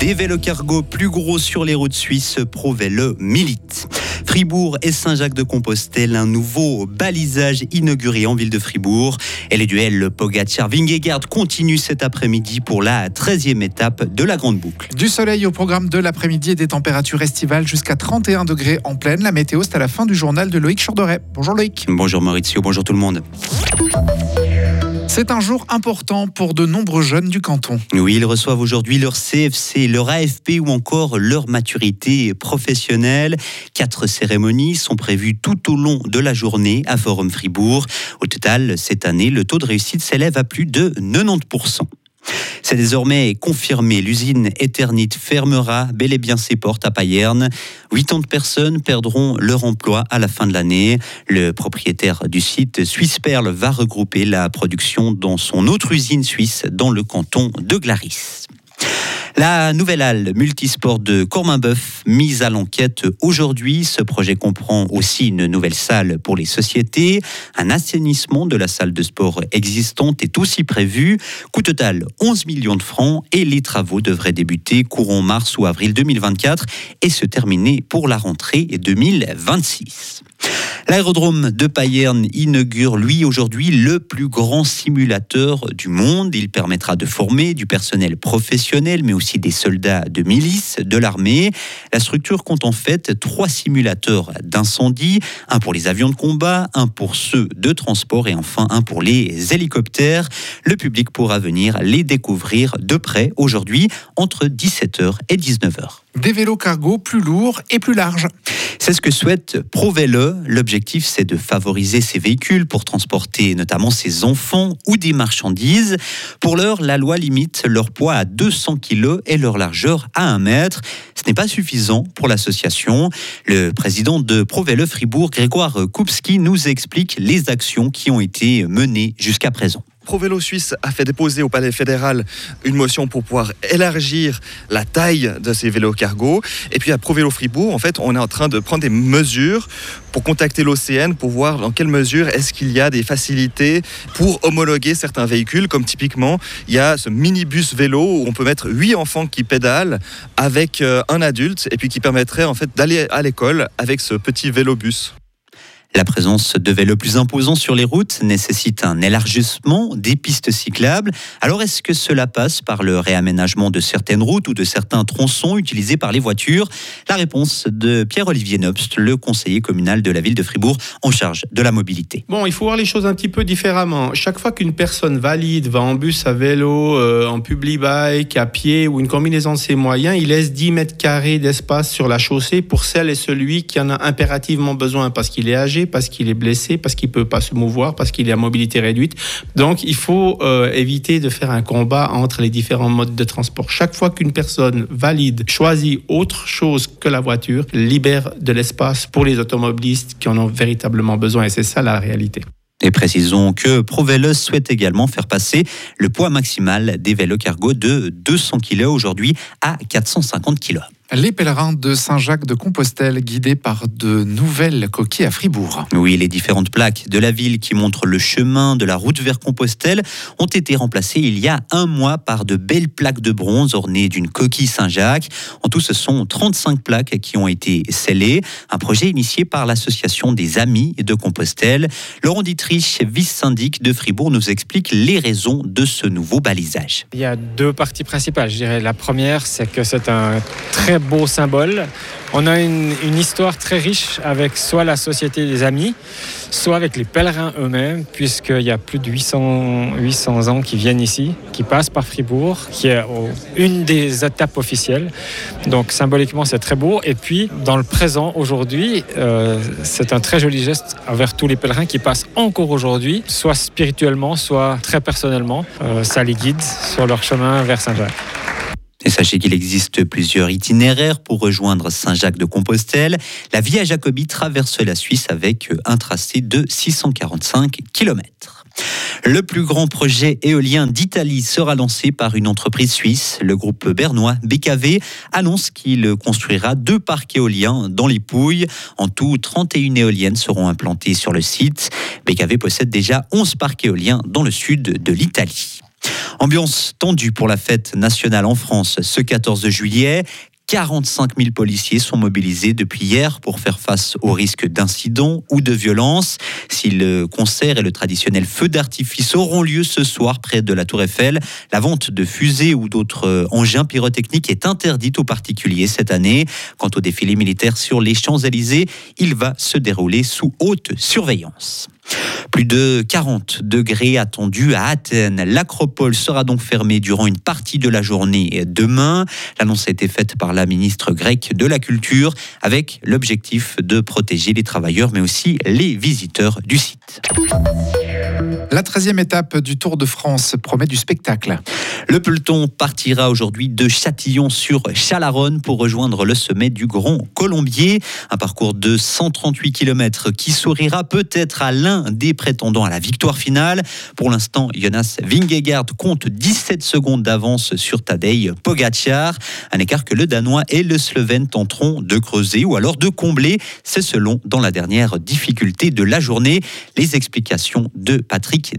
Des vélos cargo plus gros sur les routes suisses, ProVélo milite. Fribourg et Saint-Jacques-de-Compostelle, un nouveau balisage inauguré en ville de Fribourg. Et les duels Pogacar-Vingegaard continuent cet après-midi pour la 13e étape de la Grande Boucle. Du soleil au programme de l'après-midi et des températures estivales jusqu'à 31 degrés en pleine. La météo, c'est à la fin du journal de Loïc Chorderet. Bonjour Loïc. Bonjour Maurizio, bonjour tout le monde. C'est un jour important pour de nombreux jeunes du canton. Oui, ils reçoivent aujourd'hui leur CFC, leur AFP ou encore leur maturité professionnelle. Quatre cérémonies sont prévues tout au long de la journée à Forum Fribourg. Au total, cette année, le taux de réussite s'élève à plus de 90%. C'est désormais confirmé. L'usine Eternit fermera bel et bien ses portes à Payerne. 80 personnes perdront leur emploi à la fin de l'année. Le propriétaire du site Suisse Perle va regrouper la production dans son autre usine suisse dans le canton de Glaris. La nouvelle halle multisport de Corminboeuf mise à l'enquête aujourd'hui. Ce projet comprend aussi une nouvelle salle pour les sociétés. Un assainissement de la salle de sport existante est aussi prévu. Coût total 11 millions de francs et les travaux devraient débuter courant mars ou avril 2024 et se terminer pour la rentrée 2026. L'aérodrome de Payerne inaugure, lui, aujourd'hui, le plus grand simulateur du monde. Il permettra de former du personnel professionnel, mais aussi des soldats de milice, de l'armée. La structure compte en fait trois simulateurs d'incendie, un pour les avions de combat, un pour ceux de transport et enfin un pour les hélicoptères. Le public pourra venir les découvrir de près aujourd'hui entre 17h et 19h. Des vélos cargo plus lourds et plus larges. C'est ce que souhaite ProVelo. L'objectif, c'est de favoriser ces véhicules pour transporter notamment ses enfants ou des marchandises. Pour l'heure, la loi limite leur poids à 200 kg et leur largeur à 1 mètre. Ce n'est pas suffisant pour l'association. Le président de ProVelo Fribourg, Grégoire Koupski, nous explique les actions qui ont été menées jusqu'à présent. ProVélo Suisse a fait déposer au Palais fédéral une motion pour pouvoir élargir la taille de ces vélos cargo. Et puis à ProVélo Fribourg, en fait, on est en train de prendre des mesures pour contacter l'OCN pour voir dans quelle mesure est-ce qu'il y a des facilités pour homologuer certains véhicules, comme typiquement il y a ce minibus vélo où on peut mettre huit enfants qui pédalent avec euh, un adulte et puis qui permettrait en fait d'aller à l'école avec ce petit vélo bus. La présence de vélos plus imposants sur les routes nécessite un élargissement des pistes cyclables. Alors est-ce que cela passe par le réaménagement de certaines routes ou de certains tronçons utilisés par les voitures? La réponse de Pierre-Olivier Nobst, le conseiller communal de la ville de Fribourg en charge de la mobilité. Bon, il faut voir les choses un petit peu différemment. Chaque fois qu'une personne valide va en bus, à vélo, euh, en public bike, à pied ou une combinaison de ses moyens, il laisse 10 mètres carrés d'espace sur la chaussée pour celle et celui qui en a impérativement besoin parce qu'il est âgé parce qu'il est blessé, parce qu'il peut pas se mouvoir, parce qu'il est à mobilité réduite. Donc, il faut euh, éviter de faire un combat entre les différents modes de transport. Chaque fois qu'une personne valide choisit autre chose que la voiture, libère de l'espace pour les automobilistes qui en ont véritablement besoin. Et c'est ça la réalité. Et précisons que ProVélo souhaite également faire passer le poids maximal des vélos cargo de 200 kg aujourd'hui à 450 kg. Les pèlerins de Saint-Jacques de Compostelle guidés par de nouvelles coquilles à Fribourg. Oui, les différentes plaques de la ville qui montrent le chemin de la route vers Compostelle ont été remplacées il y a un mois par de belles plaques de bronze ornées d'une coquille Saint-Jacques. En tout, ce sont 35 plaques qui ont été scellées. Un projet initié par l'association des Amis de Compostelle. Laurent Dietrich, vice-syndic de Fribourg, nous explique les raisons de ce nouveau balisage. Il y a deux parties principales, je dirais. La première, c'est que c'est un très beau symbole. On a une, histoire très riche avec soit la Société des Amis, soit avec les pèlerins eux-mêmes, puisqu'il y a plus de 800, 800 ans qui viennent ici, qui passent par Fribourg, qui est une des étapes officielles. Donc symboliquement, c'est très beau. Et puis, dans le présent, aujourd'hui, euh, c'est un très joli geste envers tous les pèlerins qui passent encore aujourd'hui, soit spirituellement, soit très personnellement. Euh, ça les guide sur leur chemin vers Saint-Jacques. Et sachez qu'il existe plusieurs itinéraires pour rejoindre Saint-Jacques-de-Compostelle. La Via Jacobi traverse la Suisse avec un tracé de 645 km. Le plus grand projet éolien d'Italie sera lancé par une entreprise suisse. Le groupe bernois BKV annonce qu'il construira deux parcs éoliens dans les Pouilles. En tout, 31 éoliennes seront implantées sur le site. BKV possède déjà 11 parcs éoliens dans le sud de l'Italie. Ambiance tendue pour la fête nationale en France ce 14 juillet. 45 000 policiers sont mobilisés depuis hier pour faire face au risque d'incidents ou de violences. Si le concert et le traditionnel feu d'artifice auront lieu ce soir près de la Tour Eiffel, la vente de fusées ou d'autres engins pyrotechniques est interdite aux particuliers cette année. Quant au défilé militaire sur les Champs-Élysées, il va se dérouler sous haute surveillance. Plus de 40 degrés attendus à Athènes. L'acropole sera donc fermée durant une partie de la journée demain. L'annonce a été faite par la ministre grecque de la Culture avec l'objectif de protéger les travailleurs mais aussi les visiteurs du site. La 13e étape du Tour de France promet du spectacle. Le peloton partira aujourd'hui de Châtillon sur Chalaronne pour rejoindre le sommet du Grand Colombier. Un parcours de 138 km qui sourira peut-être à l'un des prétendants à la victoire finale. Pour l'instant, Jonas Vingegaard compte 17 secondes d'avance sur Tadej Pogacar. Un écart que le Danois et le Slovène tenteront de creuser ou alors de combler. C'est selon dans la dernière difficulté de la journée. Les explications de Patrick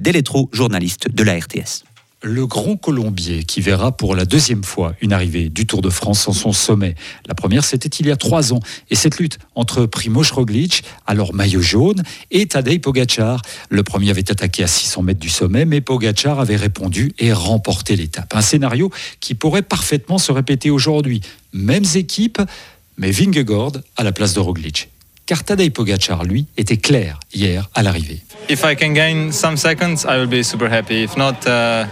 Journaliste de la RTS le Grand Colombier qui verra pour la deuxième fois une arrivée du Tour de France en son sommet. La première, c'était il y a trois ans. Et cette lutte entre Primoz Roglic, alors maillot jaune, et Tadej Pogacar. Le premier avait attaqué à 600 mètres du sommet, mais Pogacar avait répondu et remporté l'étape. Un scénario qui pourrait parfaitement se répéter aujourd'hui. Mêmes équipes, mais Vingegaard à la place de Roglic car Tadej Pogacar, lui, était clair hier à l'arrivée. If I can gain some seconds, I will be super happy. If not, uh,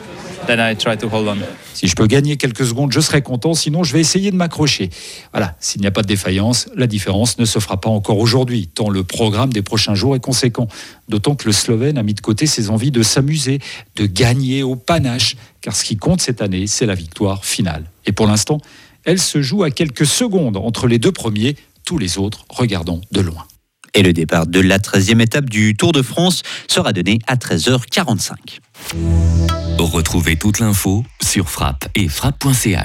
si je peux gagner quelques secondes, je serai content. Sinon, je vais essayer de m'accrocher. Voilà. S'il n'y a pas de défaillance, la différence ne se fera pas encore aujourd'hui, tant le programme des prochains jours est conséquent. D'autant que le Slovène a mis de côté ses envies de s'amuser, de gagner au panache, car ce qui compte cette année, c'est la victoire finale. Et pour l'instant, elle se joue à quelques secondes entre les deux premiers, tous les autres regardant de loin. Et le départ de la 13e étape du Tour de France sera donné à 13h45. Retrouvez toute l'info sur frappe et frappe.ch.